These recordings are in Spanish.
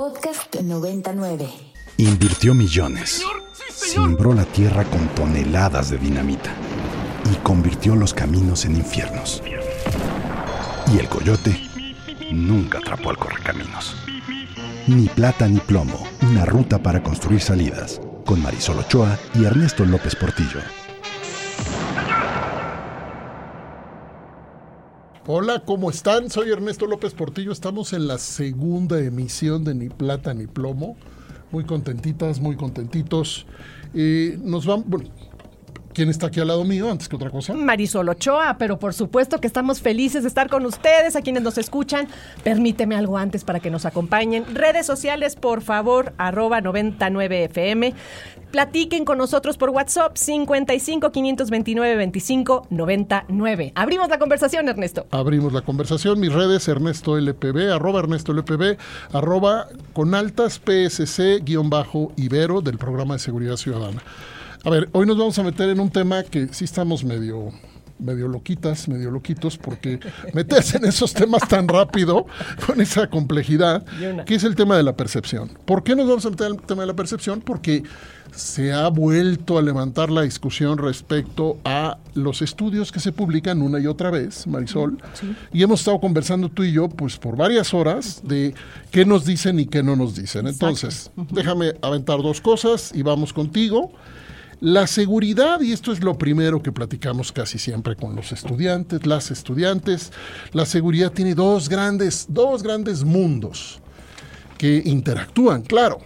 Podcast 99. Invirtió millones. Simbró la tierra con toneladas de dinamita. Y convirtió los caminos en infiernos. Y el coyote nunca atrapó al correcaminos. Ni plata ni plomo, una ruta para construir salidas. Con Marisol Ochoa y Ernesto López Portillo. Hola, ¿cómo están? Soy Ernesto López Portillo. Estamos en la segunda emisión de Ni Plata ni Plomo. Muy contentitas, muy contentitos. Eh, nos van. Bueno, ¿Quién está aquí al lado mío antes que otra cosa? Marisol Ochoa, pero por supuesto que estamos felices de estar con ustedes, a quienes nos escuchan. Permíteme algo antes para que nos acompañen. Redes sociales, por favor, arroba 99FM. Platiquen con nosotros por WhatsApp 55 529 25 99. Abrimos la conversación, Ernesto. Abrimos la conversación. Mis redes, Ernesto LPB, arroba Ernesto LPB, arroba con altas PSC guion bajo Ibero del programa de seguridad ciudadana. A ver, hoy nos vamos a meter en un tema que sí estamos medio medio loquitas, medio loquitos, porque meterse en esos temas tan rápido, con esa complejidad, que es el tema de la percepción. ¿Por qué nos vamos a meter en el tema de la percepción? Porque se ha vuelto a levantar la discusión respecto a los estudios que se publican una y otra vez, Marisol, y hemos estado conversando tú y yo, pues por varias horas, de qué nos dicen y qué no nos dicen. Entonces, déjame aventar dos cosas y vamos contigo. La seguridad, y esto es lo primero que platicamos casi siempre con los estudiantes, las estudiantes, la seguridad tiene dos grandes, dos grandes mundos que interactúan. Claro,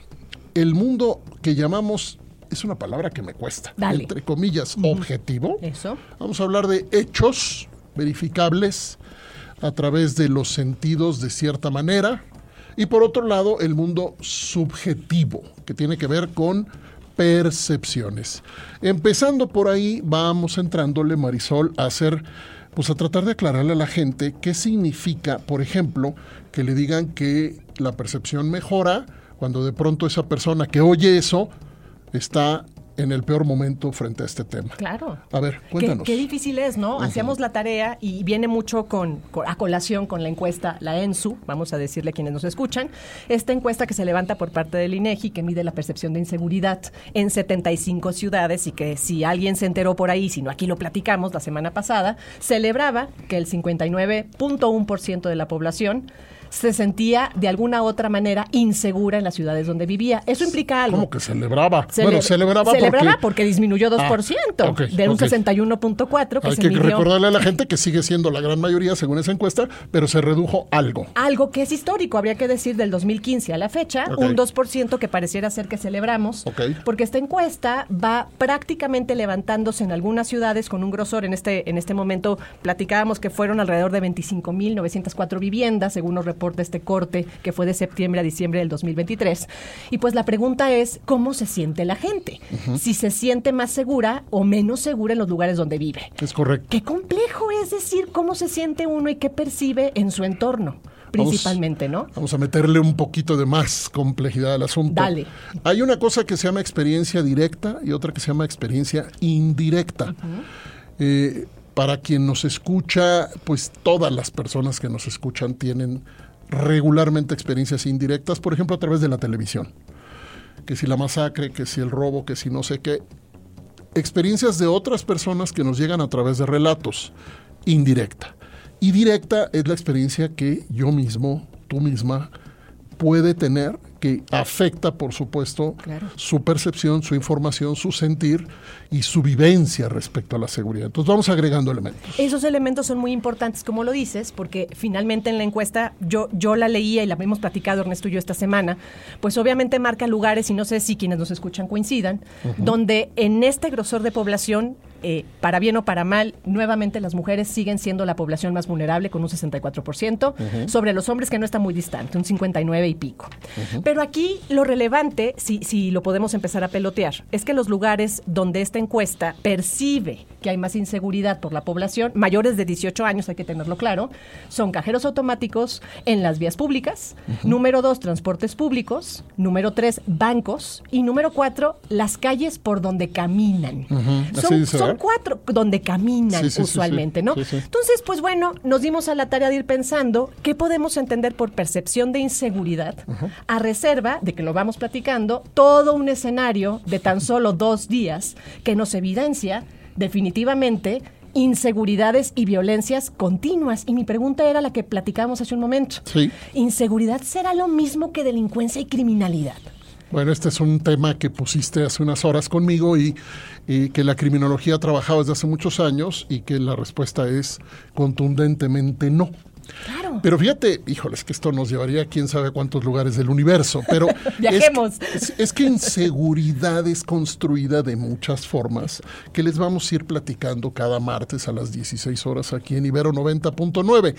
el mundo que llamamos, es una palabra que me cuesta, entre comillas, objetivo. Eso. Vamos a hablar de hechos verificables a través de los sentidos de cierta manera. Y por otro lado, el mundo subjetivo, que tiene que ver con percepciones. Empezando por ahí, vamos entrándole, Marisol, a hacer, pues a tratar de aclararle a la gente qué significa, por ejemplo, que le digan que la percepción mejora cuando de pronto esa persona que oye eso está en el peor momento frente a este tema. Claro. A ver, cuéntanos. Qué, difícil es, ¿no? Hacíamos la tarea y viene mucho con, a colación con la encuesta, la ENSU, vamos a decirle a quienes nos escuchan, esta encuesta que se levanta por parte del INEGI que mide la percepción de inseguridad en 75 ciudades y que si alguien se enteró por ahí, si no aquí lo platicamos la semana pasada, celebraba que el 59.1% de la población se sentía de alguna otra manera insegura en las ciudades donde vivía. Eso implica algo. ¿Cómo que celebraba? bueno, celebraba, celebraba porque, disminuyó 2%, ah, de un 61.4 que Hay que recordarle a la gente que sigue siendo la gran mayoría según esa encuesta, pero se redujo algo. Algo que es histórico, habría que decir del 2015 a la fecha, un 2% que pareciera ser que celebramos, porque esta encuesta va prácticamente levantándose en algunas ciudades con un grosor en este en este momento platicábamos que fueron alrededor de 25.904 viviendas según los reportes de este corte que fue de septiembre a diciembre del 2023. Y pues la pregunta es, ¿cómo se siente la gente? Si se siente más segura o menos segura en los lugares donde vive. Es correcto. Qué complejo es decir cómo se siente uno y qué percibe en su entorno principalmente, ¿no? Vamos a meterle un poquito de más complejidad al asunto. Dale. Hay una cosa que se llama experiencia directa y otra que se llama experiencia indirecta. Eh, para quien nos escucha, pues todas las personas que nos escuchan tienen regularmente experiencias indirectas, por ejemplo, a través de la televisión. Que si la masacre, que si el robo, que si no sé qué. Experiencias de otras personas que nos llegan a través de relatos. Indirecta. Y directa es la experiencia que yo mismo, tú misma, puede tener que afecta, por supuesto, su percepción, su información, su sentir y su vivencia respecto a la seguridad. Entonces vamos agregando elementos. Esos elementos son muy importantes, como lo dices, porque finalmente en la encuesta yo, yo la leía y la hemos platicado Ernesto y yo esta semana, pues obviamente marca lugares, y no sé si quienes nos escuchan coincidan, donde en este grosor de población eh, para bien o para mal, nuevamente las mujeres siguen siendo la población más vulnerable con un 64%, sobre los hombres que no está muy distante, un 59 y pico. Pero aquí lo relevante, si, si lo podemos empezar a pelotear, es que los lugares donde esta encuesta percibe que hay más inseguridad por la población, mayores de 18 años, hay que tenerlo claro, son cajeros automáticos en las vías públicas, número dos, transportes públicos, número tres, bancos y número cuatro, las calles por donde caminan. son Son cuatro donde caminan Sí, sí, sí, usualmente, sí. ¿no? Entonces, pues bueno, nos dimos a la tarea de ir pensando qué podemos entender por percepción de inseguridad, a reserva de que lo vamos platicando, todo un escenario de tan solo dos días que nos evidencia definitivamente inseguridades y violencias continuas. Y mi pregunta era la que platicamos hace un momento. ¿Inseguridad será lo mismo que delincuencia y criminalidad? Bueno, este es un tema que pusiste hace unas horas conmigo y, y que la criminología ha trabajado desde hace muchos años y que la respuesta es contundentemente no. Claro. Pero fíjate, híjoles, que esto nos llevaría a quién sabe cuántos lugares del universo, pero Viajemos. Es, es, es que inseguridad es construida de muchas formas que les vamos a ir platicando cada martes a las 16 horas aquí en Ibero 90.9.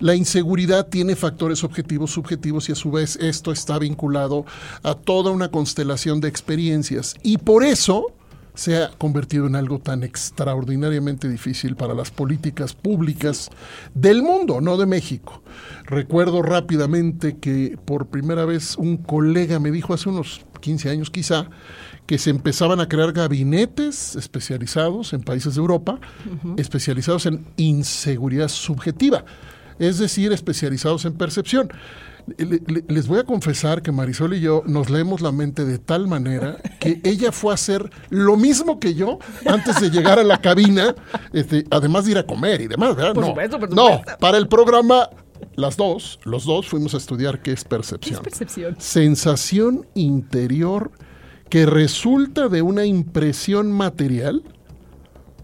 La inseguridad tiene factores objetivos, subjetivos y a su vez esto está vinculado a toda una constelación de experiencias y por eso se ha convertido en algo tan extraordinariamente difícil para las políticas públicas del mundo, no de México. Recuerdo rápidamente que por primera vez un colega me dijo hace unos 15 años quizá, que se empezaban a crear gabinetes especializados en países de Europa, uh -huh. especializados en inseguridad subjetiva, es decir, especializados en percepción les voy a confesar que Marisol y yo nos leemos la mente de tal manera que ella fue a hacer lo mismo que yo antes de llegar a la cabina, este, además de ir a comer y demás, ¿verdad? Por no, supuesto, por no, supuesto. para el programa las dos, los dos fuimos a estudiar qué es percepción. ¿Qué es percepción? Sensación interior que resulta de una impresión material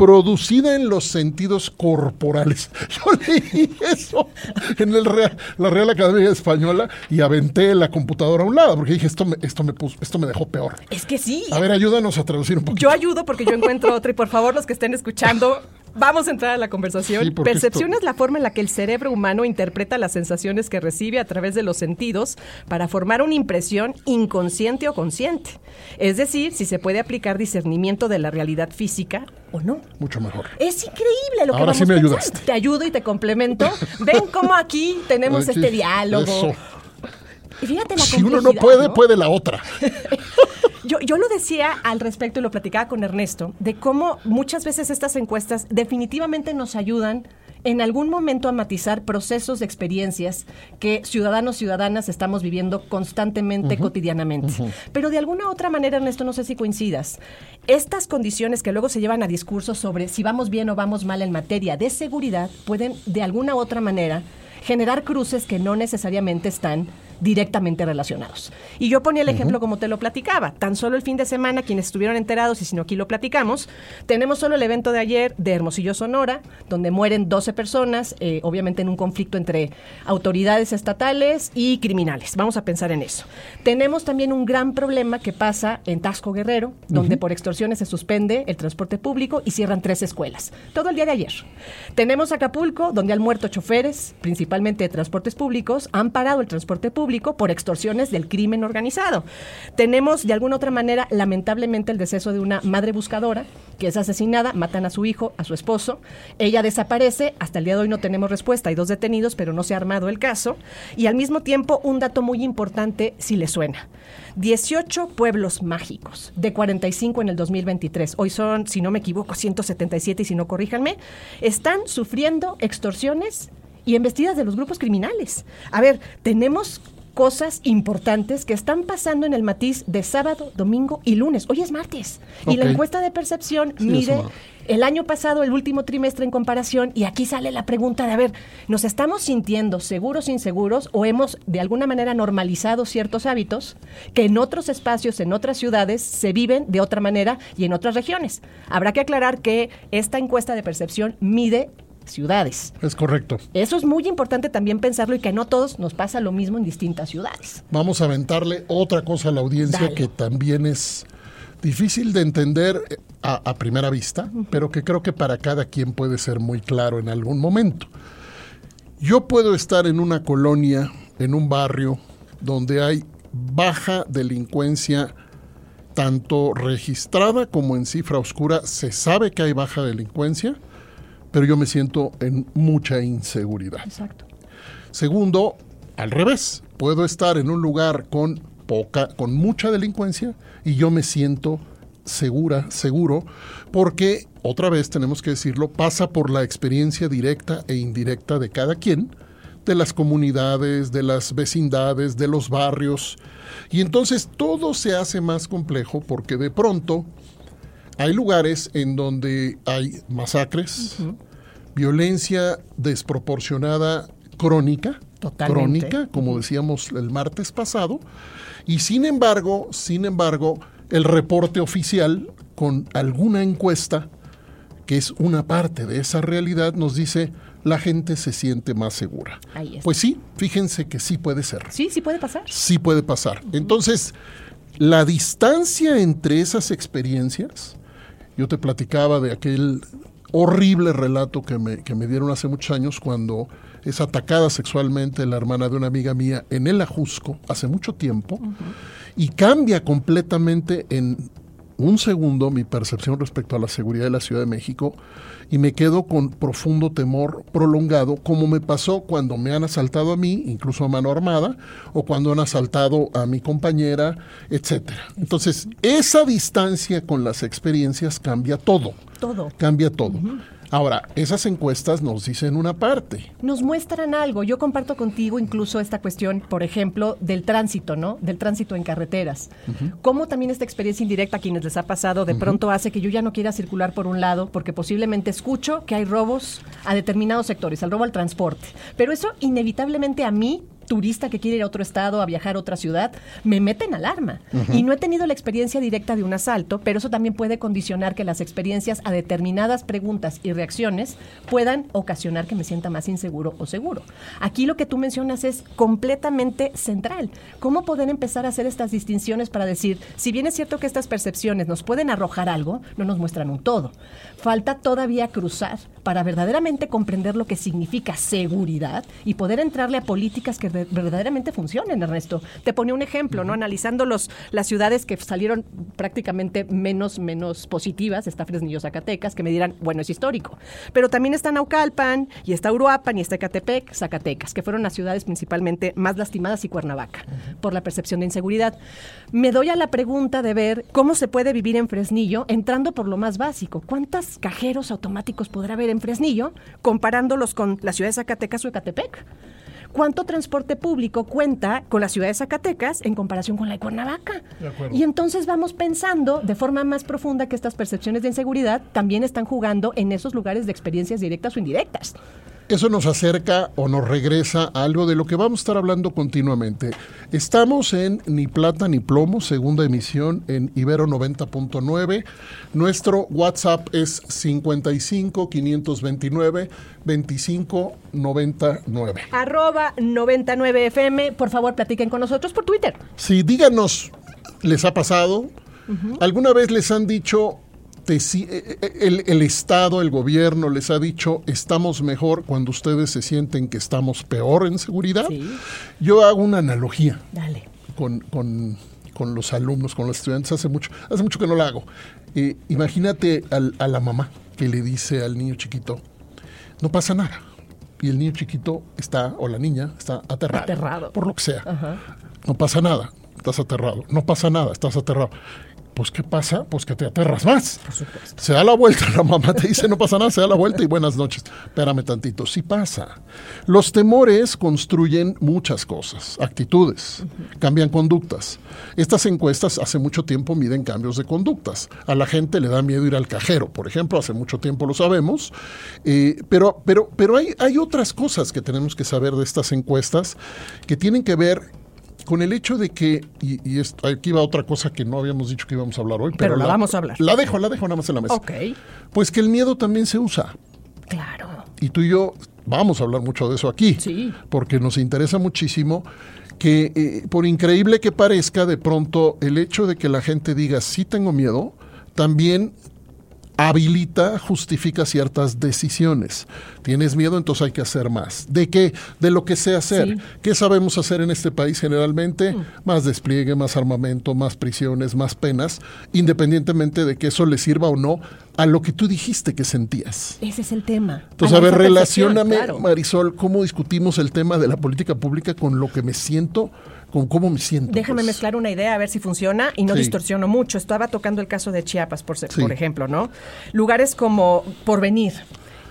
producida en los sentidos corporales. Yo leí eso en el Real, la Real Academia Española y aventé la computadora a un lado porque dije esto me, esto me puso, esto me dejó peor. Es que sí. A ver, ayúdanos a traducir un poquito. Yo ayudo porque yo encuentro otra y por favor los que estén escuchando Vamos a entrar a la conversación. Sí, Percepción esto- es la forma en la que el cerebro humano interpreta las sensaciones que recibe a través de los sentidos para formar una impresión inconsciente o consciente. Es decir, si se puede aplicar discernimiento de la realidad física o no. Mucho mejor. Es increíble lo que Ahora vamos sí me ayudaste. Te ayudo y te complemento. Ven cómo aquí tenemos este diálogo. eso. Y fíjate la Si uno no puede, ¿no? puede la otra. Yo, yo lo decía al respecto y lo platicaba con Ernesto, de cómo muchas veces estas encuestas definitivamente nos ayudan en algún momento a matizar procesos de experiencias que ciudadanos, ciudadanas estamos viviendo constantemente, cotidianamente. Pero de alguna otra manera, Ernesto, no sé si coincidas, estas condiciones que luego se llevan a discursos sobre si vamos bien o vamos mal en materia de seguridad pueden de alguna otra manera generar cruces que no necesariamente están directamente relacionados. Y yo ponía el ejemplo como te lo platicaba. Tan solo el fin de semana, quienes estuvieron enterados, y si no aquí lo platicamos, tenemos solo el evento de ayer de Hermosillo, Sonora, donde mueren 12 personas, eh, obviamente en un conflicto entre autoridades estatales y criminales. Vamos a pensar en eso. Tenemos también un gran problema que pasa en Tasco Guerrero, donde por extorsiones se suspende el transporte público y cierran tres escuelas. Todo el día de ayer. Tenemos Acapulco, donde han muerto choferes, principalmente de transportes públicos, han parado el transporte público por extorsiones del crimen organizado. Tenemos de alguna otra manera, lamentablemente, el deceso de una madre buscadora que es asesinada, matan a su hijo, a su esposo, ella desaparece, hasta el día de hoy no tenemos respuesta, hay dos detenidos, pero no se ha armado el caso, y al mismo tiempo un dato muy importante si le suena. 18 pueblos mágicos, de 45 en el 2023, hoy son, si no me equivoco, 177 y si no corríjanme, están sufriendo extorsiones y embestidas de los grupos criminales. A ver, tenemos cosas importantes que están pasando en el matiz de sábado, domingo y lunes. Hoy es martes. Y la encuesta de percepción Sí, mide el año pasado, el último trimestre en comparación, y aquí sale la pregunta de, a ver, ¿nos estamos sintiendo seguros, inseguros, o hemos de alguna manera normalizado ciertos hábitos que en otros espacios, en otras ciudades, se viven de otra manera y en otras regiones? Habrá que aclarar que esta encuesta de percepción mide ciudades. Es correcto. Eso es muy importante también pensarlo y que no todos nos pasa lo mismo en distintas ciudades. Vamos a aventarle otra cosa a la audiencia Dale. que también es difícil de entender eh, a, a primera vista, pero que creo que para cada quien puede ser muy claro en algún momento. Yo puedo estar en una colonia, en un barrio, donde hay baja delincuencia, tanto registrada como en cifra oscura. Se sabe que hay baja delincuencia, pero yo me siento en mucha inseguridad. Exacto. Segundo, al revés, puedo estar en un lugar con poca, con mucha delincuencia y yo me siento segura, seguro, porque, otra vez tenemos que decirlo, pasa por la experiencia directa e indirecta de cada quien, de las comunidades, de las vecindades, de los barrios. Y entonces todo se hace más complejo porque de pronto hay lugares en donde hay masacres, violencia desproporcionada crónica, Totalmente. crónica, como decíamos el martes pasado, y sin embargo, sin embargo, el reporte oficial con alguna encuesta que es una parte de esa realidad nos dice la gente se siente más segura. Ahí. Pues sí, fíjense que sí puede ser Sí, sí puede pasar. sí puede pasar. Entonces, la distancia entre esas experiencias, yo te platicaba de aquel horrible relato que me, que me dieron hace muchos años cuando es atacada sexualmente la hermana de una amiga mía en el Ajusco hace mucho tiempo y cambia completamente en un segundo mi percepción respecto a la seguridad de la Ciudad de México y me quedo con profundo temor prolongado, como me pasó cuando me han asaltado a mí, incluso a mano armada, o cuando han asaltado a mi compañera, etcétera. Entonces, esa distancia con las experiencias cambia todo. Todo. Cambia todo. Ahora, esas encuestas nos dicen una parte. Nos muestran algo. Yo comparto contigo incluso esta cuestión, por ejemplo, del tránsito, ¿no? Del tránsito en carreteras. Cómo también esta experiencia indirecta a quienes les ha pasado de pronto hace que yo ya no quiera circular por un lado porque posiblemente escucho que hay robos a determinados sectores, el robo al transporte. Pero eso inevitablemente a mí turista que quiere ir a otro estado, a viajar a otra ciudad, me mete en alarma. Y no he tenido la experiencia directa de un asalto, pero eso también puede condicionar que las experiencias a determinadas preguntas y reacciones puedan ocasionar que me sienta más inseguro o seguro. Aquí lo que tú mencionas es completamente central. ¿Cómo poder empezar a hacer estas distinciones para decir, si bien es cierto que estas percepciones nos pueden arrojar algo, no nos muestran un todo? Falta todavía cruzar para verdaderamente comprender lo que significa seguridad y poder entrarle a políticas que verdaderamente funcionen, Ernesto. Te ponía un ejemplo, ¿no? Analizando los, las ciudades que salieron prácticamente menos, menos positivas, está Fresnillo, Zacatecas, que me dirán, bueno, es histórico. Pero también está Naucalpan, y está Uruapan, y está Ecatepec, Zacatecas, que fueron las ciudades principalmente más lastimadas, y Cuernavaca, por la percepción de inseguridad. Me doy a la pregunta de ver cómo se puede vivir en Fresnillo, entrando por lo más básico. ¿Cuántos cajeros automáticos podrá haber en Fresnillo comparándolos con la ciudad de Zacatecas o Ecatepec? ¿Cuánto transporte público cuenta con la ciudad de Zacatecas en comparación con la de Cuernavaca? Y entonces vamos pensando de forma más profunda que estas percepciones de inseguridad también están jugando en esos lugares de experiencias directas o indirectas. Eso nos acerca o nos regresa a algo de lo que vamos a estar hablando continuamente. Estamos en Ni Plata ni Plomo, segunda emisión en Ibero 90.9. Nuestro WhatsApp es 55 529 25 99. Arroba 99FM, por favor platiquen con nosotros por Twitter. Sí, díganos, ¿les ha pasado? ¿Alguna vez les han dicho, te eh, eh, el, el Estado, el gobierno les ha dicho, estamos mejor cuando ustedes se sienten que estamos peor en seguridad? Sí. Yo hago una analogía Dale. con, con- con los alumnos, con los estudiantes, hace mucho, hace mucho que no la hago. Eh, imagínate al- a la mamá que le dice al niño chiquito, no pasa nada. Y el niño chiquito está, o la niña, está aterrado. Aterrado. Por lo que sea. No pasa nada, estás aterrado. No pasa nada, estás aterrado. Pues, ¿qué pasa? Pues que te aterras más. Se da la vuelta, la mamá te dice, no pasa nada, se da la vuelta y buenas noches. Espérame tantito, sí pasa. Los temores construyen muchas cosas, actitudes, cambian conductas. Estas encuestas hace mucho tiempo miden cambios de conductas. A la gente le da miedo ir al cajero, por ejemplo, hace mucho tiempo lo sabemos. Eh, pero pero, pero hay, hay otras cosas que tenemos que saber de estas encuestas que tienen que ver con el hecho de que, y, y esto- aquí va otra cosa que no habíamos dicho que íbamos a hablar hoy, pero, Pero la vamos a hablar. La dejo, la dejo nada más en la mesa. Ok. Pues que el miedo también se usa. Claro. Y tú y yo vamos a hablar mucho de eso aquí. Sí. Porque nos interesa muchísimo que, eh, por increíble que parezca, de pronto el hecho de que la gente diga sí tengo miedo, también habilita, justifica ciertas decisiones. Tienes miedo, entonces hay que hacer más. ¿De qué? De lo que sé hacer. Sí. Mm. ¿Qué sabemos hacer en este país generalmente? Más despliegue, más armamento, más prisiones, más penas, independientemente de que eso le sirva o no a lo que tú dijiste que sentías. Ese es el tema. Entonces, a ver, claro. Marisol, cómo discutimos el tema de la política pública con lo que me siento con cómo me siento. Déjame pues. mezclar una idea a ver si funciona y no Sí. distorsiono mucho. Estaba tocando el caso de Chiapas, por, se- Sí. por ejemplo, ¿no? Lugares como Porvenir,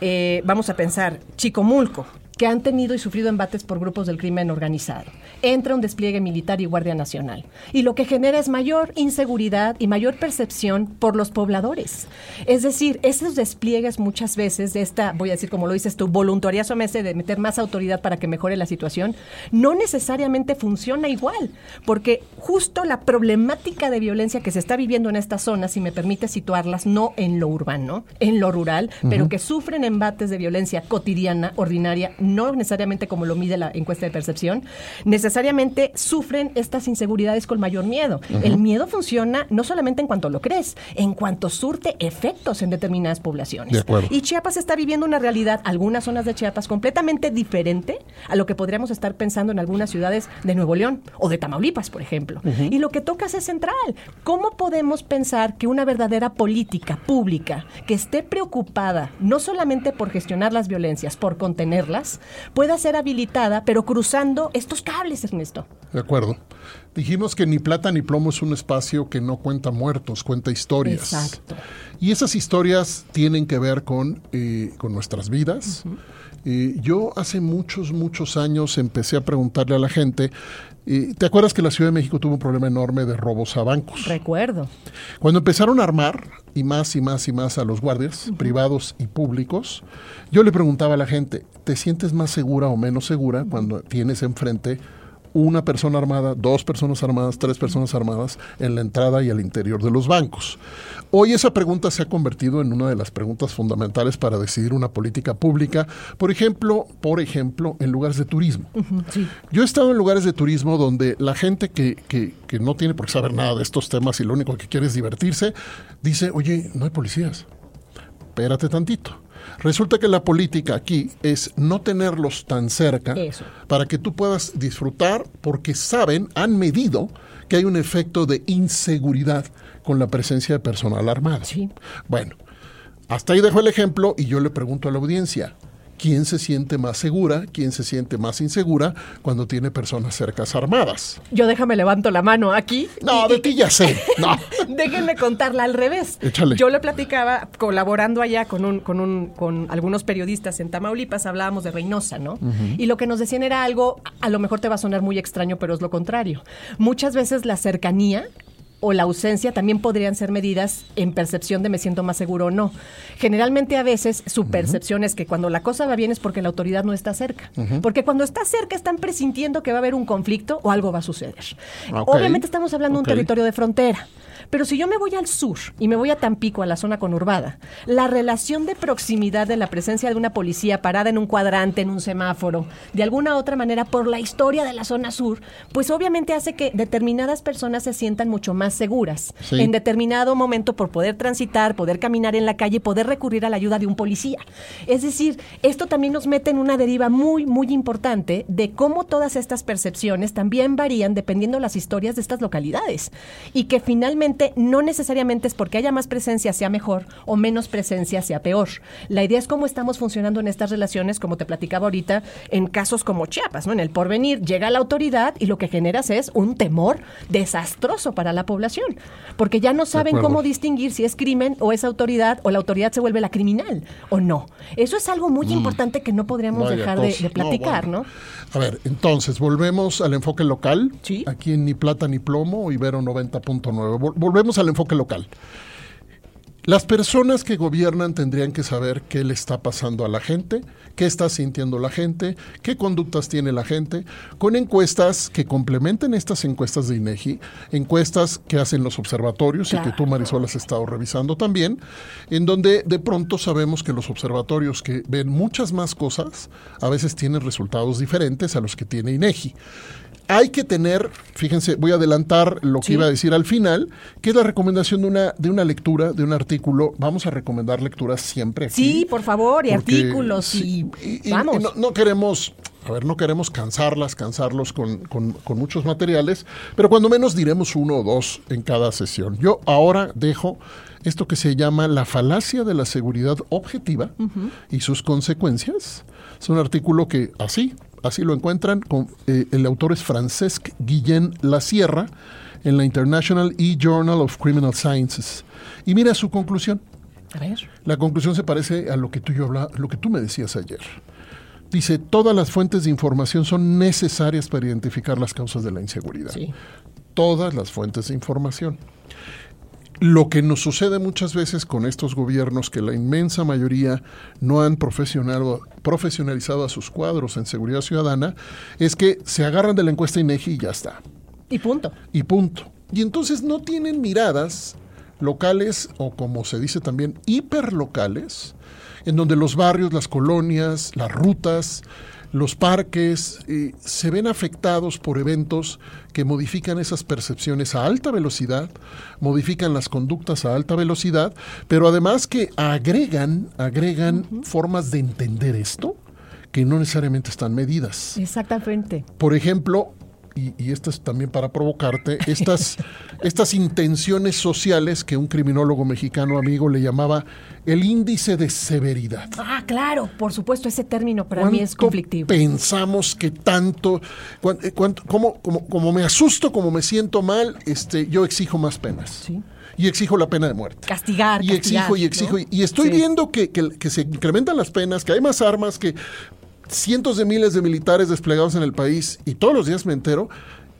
eh, vamos a pensar, Chicomulco, que han tenido y sufrido embates por grupos del crimen organizado. Entra un despliegue militar y Guardia Nacional. Y lo que genera es mayor inseguridad y mayor percepción por los pobladores. Es decir, esos despliegues muchas veces de esta, voy a decir como lo dices tú, voluntariazo mese de meter más autoridad para que mejore la situación, no necesariamente funciona igual. Porque justo la problemática de violencia que se está viviendo en estas zonas, si me permite situarlas, no en lo urbano, en lo rural, pero que sufren embates de violencia cotidiana, ordinaria, no necesariamente como lo mide la encuesta de percepción, necesariamente sufren estas inseguridades con mayor miedo. El miedo funciona no solamente en cuanto lo crees, en cuanto surte efectos en determinadas poblaciones. De. Y Chiapas está viviendo una realidad, algunas zonas de Chiapas, completamente diferente a lo que podríamos estar pensando en algunas ciudades de Nuevo León o de Tamaulipas, por ejemplo. Y lo que tocas es central. ¿Cómo podemos pensar que una verdadera política pública que esté preocupada no solamente por gestionar las violencias, por contenerlas, pueda ser habilitada, pero cruzando estos cables, Ernesto? De acuerdo. Dijimos que ni plata ni plomo es un espacio que no cuenta muertos, cuenta historias. Exacto. Y esas historias tienen que ver con, eh, con nuestras vidas. Eh, yo hace muchos, muchos años empecé a preguntarle a la gente, eh, ¿te acuerdas que la Ciudad de México tuvo un problema enorme de robos a bancos? Recuerdo. Cuando empezaron a armar, y más y más y más a los guardias, privados y públicos, yo le preguntaba a la gente, ¿te sientes más segura o menos segura cuando tienes enfrente una persona armada, dos personas armadas, tres personas armadas en la entrada y al interior de los bancos? Hoy esa pregunta se ha convertido en una de las preguntas fundamentales para decidir una política pública, por ejemplo, por ejemplo, en lugares de turismo. Sí. Yo he estado en lugares de turismo donde la gente que, que- que no tiene por qué saber nada de estos temas y lo único que quiere es divertirse, dice, oye, no hay policías. Espérate tantito. Resulta que la política aquí es no tenerlos tan cerca Eso. para que tú puedas disfrutar porque saben, han medido que hay un efecto de inseguridad con la presencia de personal armado. Sí. Bueno, hasta ahí dejo el ejemplo y yo le pregunto a la audiencia, ¿quién se siente más segura, quién se siente más insegura cuando tiene personas cercas armadas? Yo déjame levanto la mano aquí. No, y- de ti ya sé. No. Déjenme contarla al revés. Échale. Yo le platicaba, colaborando allá con, un, con, un, con algunos periodistas en Tamaulipas, hablábamos de Reynosa, ¿no? Y lo que nos decían era algo, a lo mejor te va a sonar muy extraño, pero es lo contrario. Muchas veces la cercanía o la ausencia también podrían ser medidas en percepción de me siento más seguro o no. Generalmente a veces su percepción es que cuando la cosa va bien es porque la autoridad no está cerca. Porque cuando está cerca están presintiendo que va a haber un conflicto o algo va a suceder. Obviamente estamos hablando de un territorio de frontera. Pero si yo me voy al sur y me voy a Tampico, a la zona conurbada, la relación de proximidad de la presencia de una policía parada en un cuadrante, en un semáforo, de alguna otra manera por la historia de la zona sur, pues obviamente hace que determinadas personas se sientan mucho más seguras Sí. en determinado momento por poder transitar, poder caminar en la calle, poder recurrir a la ayuda de un policía. Es decir, esto también nos mete en una deriva muy, muy importante de cómo todas estas percepciones también varían dependiendo las historias de estas localidades. Y que finalmente no necesariamente es porque haya más presencia sea mejor o menos presencia sea peor. La idea es cómo estamos funcionando en estas relaciones, como te platicaba ahorita, en casos como Chiapas, ¿no? En el porvenir llega la autoridad y lo que generas es un temor desastroso para la población, porque ya no saben cómo distinguir si es crimen o es autoridad o la autoridad se vuelve la criminal o no. Eso es algo muy importante que no podríamos Mm. Vaya dejar de, platicar, No, ¿no? A ver, entonces, volvemos al enfoque local. Sí. Aquí en Ni Plata ni Plomo, Ibero 90.9. Vol- volvemos al enfoque local. Las personas que gobiernan tendrían que saber qué le está pasando a la gente, qué está sintiendo la gente, qué conductas tiene la gente, con encuestas que complementen estas encuestas de INEGI, encuestas que hacen los observatorios y que tú, Marisol, has estado revisando también, en donde de pronto sabemos que los observatorios que ven muchas más cosas, a veces tienen resultados diferentes a los que tiene INEGI. Hay que tener, fíjense, voy a adelantar lo que Sí. iba a decir al final, que es la recomendación de una, de una lectura, de un artículo. Vamos a recomendar lecturas siempre aquí. Sí, por favor, y artículos sí, y, y- y vamos. no, no queremos, a ver, no queremos cansarlas, cansarlos con, con- con muchos materiales, pero cuando menos diremos uno o dos en cada sesión. Yo ahora dejo esto que se llama la falacia de la seguridad objetiva y sus consecuencias. Es un artículo que así, así lo encuentran. Con, eh, el autor es Francesc Guillén La Sierra en la International E-Journal of Criminal Sciences. Y mira su conclusión. A ver. La conclusión se parece a lo que tú, yo habla, lo que tú me decías ayer. Dice, todas las fuentes de información son necesarias para identificar las causas de la inseguridad. Sí. Todas las fuentes de información. Lo que nos sucede muchas veces con estos gobiernos, que la inmensa mayoría no han profesional- profesionalizado a sus cuadros en seguridad ciudadana, es que se agarran de la encuesta INEGI y ya está Y punto. y punto. Y entonces no tienen miradas locales o como se dice también hiperlocales, en donde los barrios, las colonias, las rutas, los parques eh, se ven afectados por eventos que modifican esas percepciones a alta velocidad, modifican las conductas a alta velocidad, pero además que agregan, agregan formas de entender esto que no necesariamente están medidas Exactamente. por ejemplo, y, y esto es también para provocarte, estas, estas intenciones sociales que un criminólogo mexicano amigo le llamaba el índice de severidad. Ah, claro, por supuesto, ese término para mí es ¿Cuánto conflictivo. Pensamos que tanto, eh, cuánto- como, como, como me asusto, como me siento mal, este, yo exijo más penas. Sí. Y exijo la pena de muerte. Castigar, Y castigar, exijo y exijo. ¿no? Y estoy Sí. viendo que, que- que se incrementan las penas, que hay más armas, que cientos de miles de militares desplegados en el país y todos los días me entero.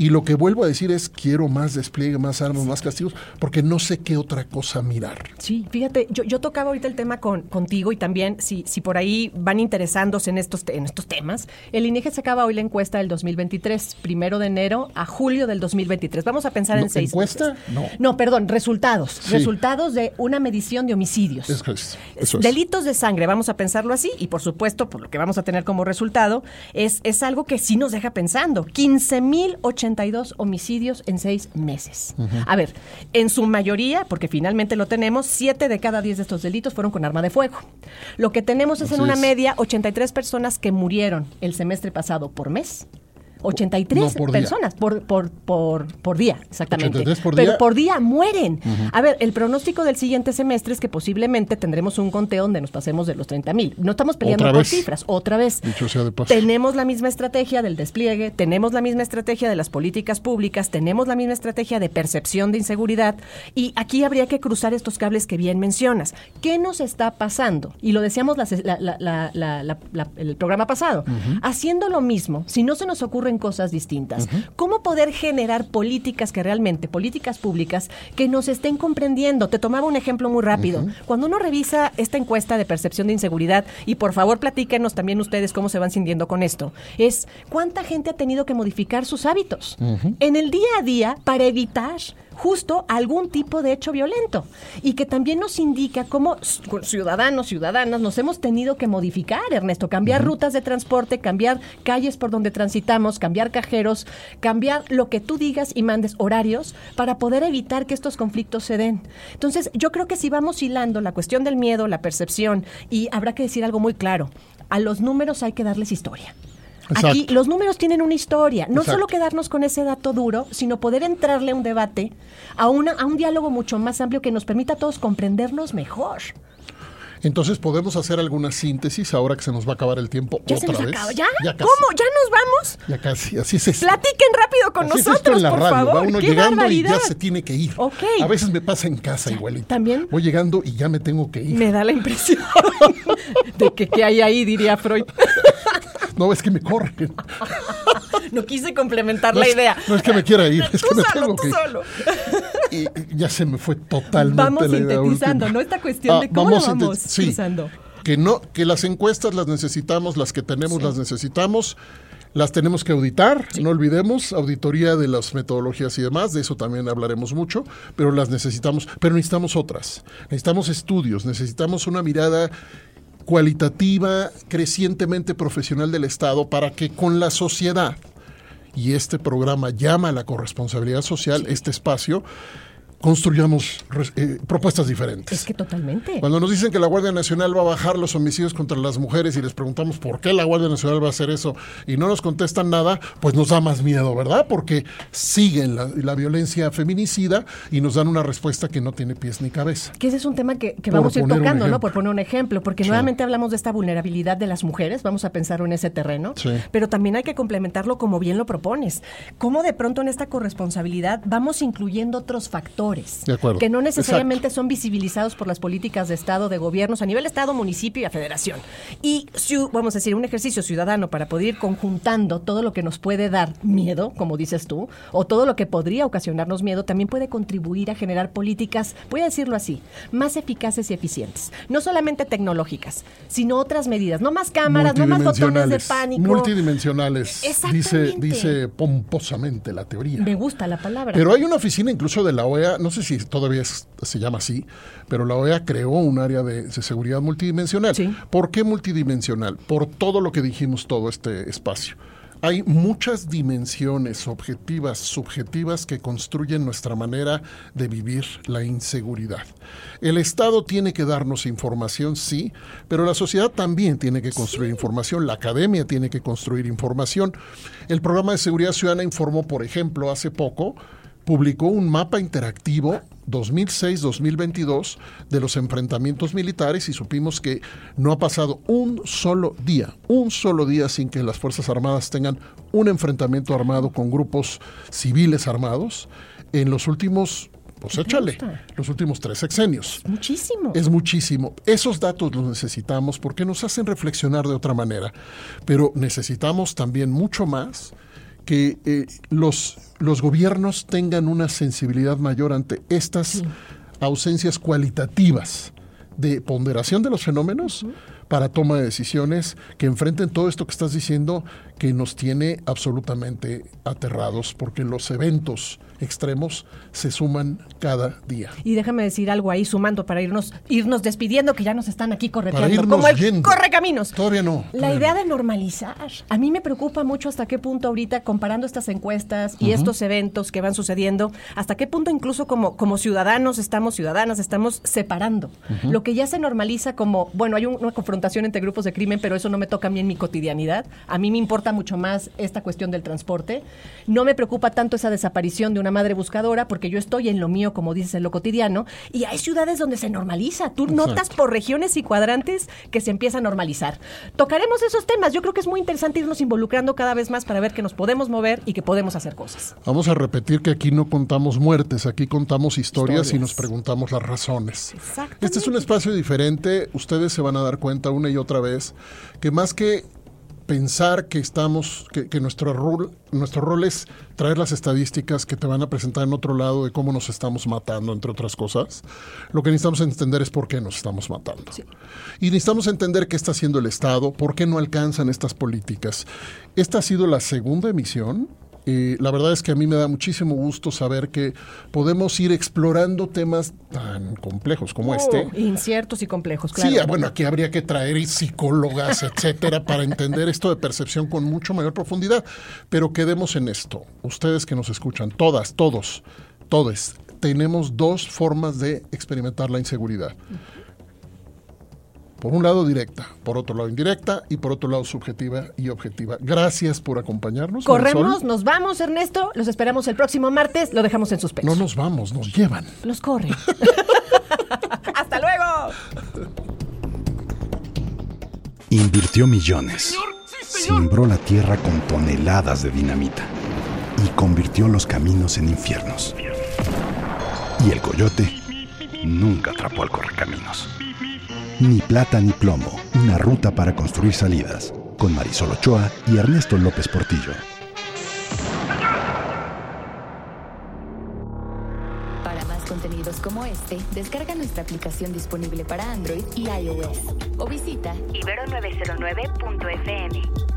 Y lo que vuelvo a decir es, quiero más despliegue, más armas, más castigos, porque no sé qué otra cosa mirar. Sí, fíjate, yo, yo tocaba ahorita el tema con, contigo y también si, si por ahí van interesándose en estos, en estos temas, el INEGI sacaba hoy la encuesta del 2023, primero de enero a julio del 2023. Vamos a pensar No, en seis ¿encuesta? meses. No. No, perdón, resultados. Sí. Resultados de una medición de homicidios. Eso es, eso es. Delitos de sangre, vamos a pensarlo así, y por supuesto, por lo que vamos a tener como resultado, es, es algo que sí nos deja pensando. 15.082 homicidios en seis meses. A ver, en su mayoría, porque finalmente lo tenemos, 7 de cada 10 de estos delitos fueron con arma de fuego. Lo que tenemos es Así en una es. media 83 personas que murieron el semestre pasado por mes. 83 No, por personas por, por, por, por día, exactamente. 83 por Pero día. por día mueren. A ver, el pronóstico del siguiente semestre es que posiblemente tendremos un conteo donde nos pasemos de los 30 mil. No estamos peleando Otra por vez. cifras, otra vez. Dicho sea de paso. Tenemos la misma estrategia del despliegue, tenemos la misma estrategia de las políticas públicas, tenemos la misma estrategia de percepción de inseguridad y aquí habría que cruzar estos cables que bien mencionas. ¿Qué nos está pasando? Y lo decíamos la- la- la- el programa pasado. Haciendo lo mismo, si no se nos cosas distintas, ¿cómo poder generar políticas que realmente, políticas públicas, que nos estén comprendiendo? Te tomaba un ejemplo muy rápido. Cuando uno revisa esta encuesta de percepción de inseguridad, y por favor platíquenos también ustedes cómo se van sintiendo con esto, es cuánta gente ha tenido que modificar sus hábitos. En el día a día para evitar justo algún tipo de hecho violento y que también nos indica cómo ciudadanos, ciudadanas nos hemos tenido que modificar, Ernesto, cambiar rutas de transporte, cambiar calles por donde transitamos, cambiar cajeros, cambiar lo que tú digas y mandes horarios para poder evitar que estos conflictos se den. Entonces, yo creo que si vamos hilando la cuestión del miedo, la percepción y habrá que decir algo muy claro, a los números hay que darles historia. Aquí los números tienen una historia, no Exacto. solo quedarnos con ese dato duro, sino poder entrarle a un debate, a, una, a un diálogo mucho más amplio que nos permita a todos comprendernos mejor. Entonces podemos hacer alguna síntesis ahora que se nos va a acabar el tiempo ¿Ya otra se nos vez. ¿Ya? casi. ¿Cómo? ¿Ya nos vamos? Ya casi, así es esto. Platiquen rápido con Así es esto nosotros, en la por radio, favor. va uno ¡Qué llegando barbaridad! y ya se tiene que ir. Ok. A veces me pasa en casa igualito. ¿También? Voy llegando y ya me tengo que ir. Me da la impresión de que qué hay ahí, diría Freud. No, es que me corren. No quise complementar No la es, idea. no es que me quiera ir, es Tú que me solo, tengo tú que ir. solo. Y y ya se me fue totalmente Vamos la idea sintetizando, última. ¿no? Esta cuestión de cómo a lo vamos sí, cruzando. Que no, que las encuestas las necesitamos, las que tenemos las necesitamos, las tenemos que auditar, no olvidemos, auditoría de las metodologías y demás, de eso también hablaremos mucho, pero las necesitamos, pero necesitamos otras, necesitamos estudios, necesitamos una mirada cualitativa, crecientemente profesional del Estado para que con la sociedad, y este programa llama a la corresponsabilidad social, este espacio, construyamos eh, propuestas diferentes. Es que totalmente. Cuando nos dicen que la Guardia Nacional va a bajar los homicidios contra las mujeres y les preguntamos por qué la Guardia Nacional va a hacer eso y no nos contestan nada, pues nos da más miedo, ¿verdad? Porque siguen la, violencia feminicida y nos dan una respuesta que no tiene pies ni cabeza. Que ese es un tema que, vamos a ir tocando, ¿no? Por poner un ejemplo, porque nuevamente hablamos de esta vulnerabilidad de las mujeres, vamos a pensar en ese terreno, pero también hay que complementarlo como bien lo propones. ¿Cómo de pronto en esta corresponsabilidad vamos incluyendo otros factores? Que no necesariamente son visibilizados por las políticas de Estado, de gobiernos a nivel Estado, municipio y a federación. Y vamos a decir, un ejercicio ciudadano para poder ir conjuntando todo lo que nos puede dar miedo, como dices tú, o todo lo que podría ocasionarnos miedo, también puede contribuir a generar políticas, voy a decirlo así, más eficaces y eficientes. No solamente tecnológicas, sino otras medidas, no más cámaras, no más botones de pánico. Multidimensionales, dice, dice pomposamente la teoría. Me gusta la palabra. Pero hay una oficina incluso de la OEA no sé si todavía se llama así, pero la OEA creó un área de, seguridad multidimensional. ¿Por qué multidimensional? Por todo lo que dijimos todo este espacio. Hay muchas dimensiones objetivas, subjetivas, que construyen nuestra manera de vivir la inseguridad. El Estado tiene que darnos información, sí, pero la sociedad también tiene que construir información, la academia tiene que construir información. El programa de seguridad ciudadana informó, por ejemplo, hace poco, publicó un mapa interactivo 2006-2022 de los enfrentamientos militares y supimos que no ha pasado un solo día, un solo día sin que las Fuerzas Armadas tengan un enfrentamiento armado con grupos civiles armados en los últimos pues échale, los últimos tres sexenios. Muchísimo. Es muchísimo. Esos datos los necesitamos porque nos hacen reflexionar de otra manera, pero necesitamos también mucho más que eh, los, los gobiernos tengan una sensibilidad mayor ante estas ausencias cualitativas de ponderación de los fenómenos para toma de decisiones que enfrenten todo esto que estás diciendo que nos tiene absolutamente aterrados porque los eventos extremos se suman cada día. Y déjame decir algo ahí sumando para irnos irnos despidiendo que ya nos están aquí correteando como el corre caminos. Todavía no. la idea de normalizar. A mí me preocupa mucho hasta qué punto ahorita comparando estas encuestas y estos eventos que van sucediendo, hasta qué punto incluso como como ciudadanos estamos ciudadanas estamos separando. Lo que ya se normaliza como, bueno, hay una confrontación entre grupos de crimen, pero eso no me toca a mí en mi cotidianidad. A mí me importa mucho más esta cuestión del transporte. No me preocupa tanto esa desaparición de una madre buscadora, porque yo estoy en lo mío, como dices, en lo cotidiano, y hay ciudades donde se normaliza. Tú notas por regiones y cuadrantes que se empieza a normalizar. Tocaremos esos temas. Yo creo que es muy interesante irnos involucrando cada vez más para ver que nos podemos mover y que podemos hacer cosas. Vamos a repetir que aquí no contamos muertes, aquí contamos historias, y nos preguntamos las razones. Este es un espacio diferente. Ustedes se van a dar cuenta una y otra vez que más que pensar que estamos, que, nuestro rol, nuestro rol es traer las estadísticas que te van a presentar en otro lado de cómo nos estamos matando, entre otras cosas. Lo que necesitamos entender es por qué nos estamos matando. Y necesitamos entender qué está haciendo el Estado, por qué no alcanzan estas políticas. Esta ha sido la segunda emisión la verdad es que a mí me da muchísimo gusto saber que podemos ir explorando temas tan complejos como este. Oh, inciertos y complejos, claro. Sí, bueno, aquí habría que traer psicólogas, etcétera, para entender esto de percepción con mucho mayor profundidad. Pero quedemos en esto. Ustedes que nos escuchan, todas, todos, todos, tenemos dos formas de experimentar la inseguridad. Por un lado directa, por otro lado indirecta y por otro lado subjetiva y objetiva. Gracias por acompañarnos. Corremos, nos vamos, Ernesto. Los esperamos el próximo martes. Lo dejamos en suspenso. No nos vamos, nos llevan. Nos corren. Hasta luego. Invirtió millones. Simbró la tierra con toneladas de dinamita y convirtió los caminos en infiernos. Y el coyote nunca atrapó al correcaminos. Ni plata ni plomo, una ruta para construir salidas, con Marisol Ochoa y Ernesto López Portillo. Para más contenidos como este, descarga nuestra aplicación disponible para Android y iOS o visita ibero909.fm.